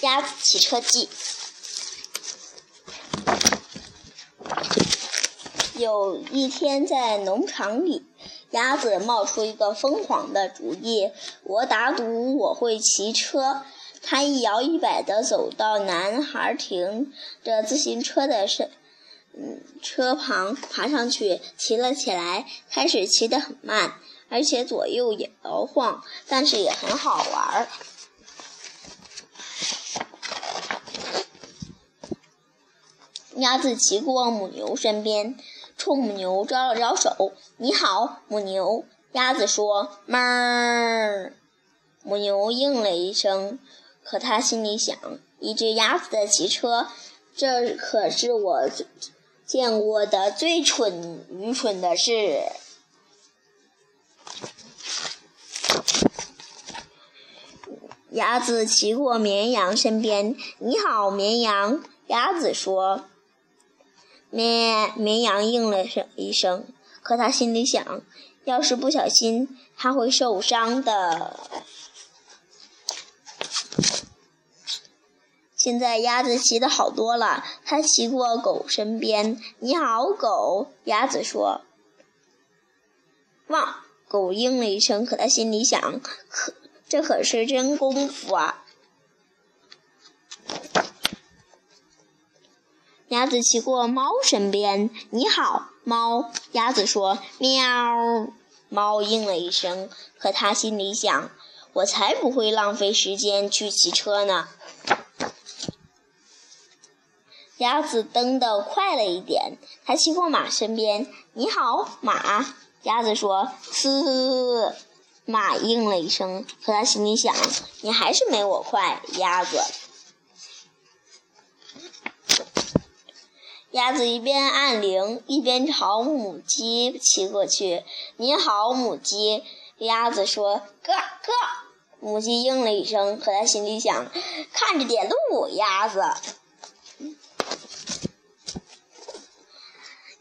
鸭子骑车记。有一天，在农场里，鸭子冒出一个疯狂的主意：“我打赌我会骑车。”它一摇一摆地走到男孩停着自行车的身，嗯，车旁，爬上去，骑了起来。开始骑得很慢，而且左右摇晃，但是也很好玩儿。鸭子骑过母牛身边，冲母牛招了招手：“你好，母牛。”鸭子说：“哞。”母牛应了一声，可它心里想：“一只鸭子的骑车，这可是我见过的最蠢、愚蠢的事。”鸭子骑过绵羊身边：“你好，绵羊。”鸭子说。咩，绵羊应了声一声，可他心里想，要是不小心，他会受伤的。现在鸭子骑的好多了，它骑过狗身边。你好，狗。鸭子说。汪，狗应了一声，可他心里想，可这可是真功夫啊。鸭子骑过猫身边，你好，猫。鸭子说：“喵。”猫应了一声，可它心里想：“我才不会浪费时间去骑车呢。”鸭子蹬得快了一点，它骑过马身边，你好，马。鸭子说：“嘶。”马应了一声，可它心里想：“你还是没我快，鸭子。”鸭子一边按铃，一边朝母鸡骑过去。“你好，母鸡。”鸭子说。“咯咯。”母鸡应了一声，可它心里想：“看着点路，鸭子。”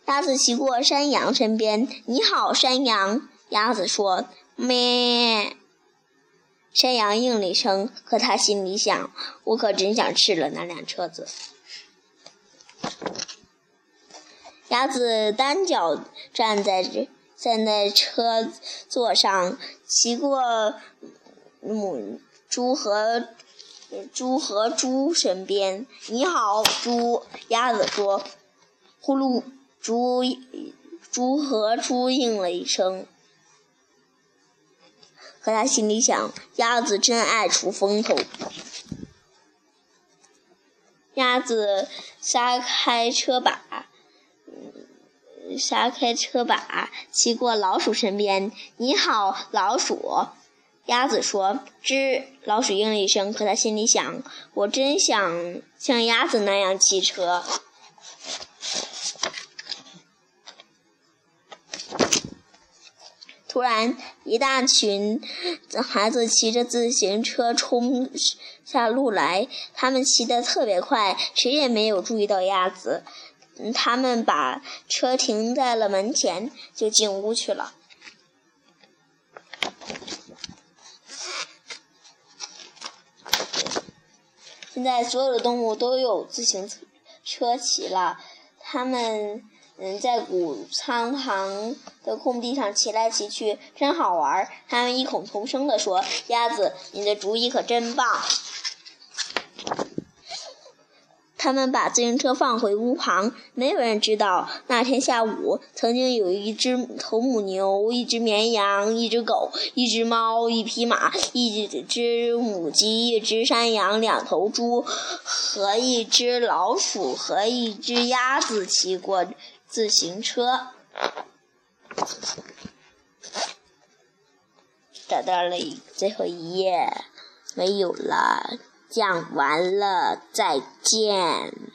鸭子骑过山羊身边。“你好，山羊。”鸭子说。“咩。”山羊应了一声，可它心里想：“我可真想吃了那辆车子。”鸭子单脚站在站在车座上，骑过母猪和猪和猪身边。你好，猪。鸭子说：“呼噜。”猪猪和猪应了一声，可他心里想：鸭子真爱出风头。鸭子撒开车把。撒开车把，骑过老鼠身边。你好，老鼠。鸭子说：“吱。”老鼠应了一声，可他心里想：“我真想像鸭子那样骑车。”突然，一大群孩子骑着自行车冲下路来，他们骑得特别快，谁也没有注意到鸭子。他们把车停在了门前，就进屋去了。现在所有的动物都有自行车骑了，他们嗯在谷仓旁的空地上骑来骑去，真好玩。他们异口同声地说：“鸭子，你的主意可真棒。”他们把自行车放回屋旁，没有人知道那天下午曾经有一只头母牛、一只绵羊、一只狗、一只猫、一匹马、一只母鸡、一只山羊、两头猪和一只老鼠和一只鸭子骑过自行车。找到了最后一页，没有了。讲完了，再见。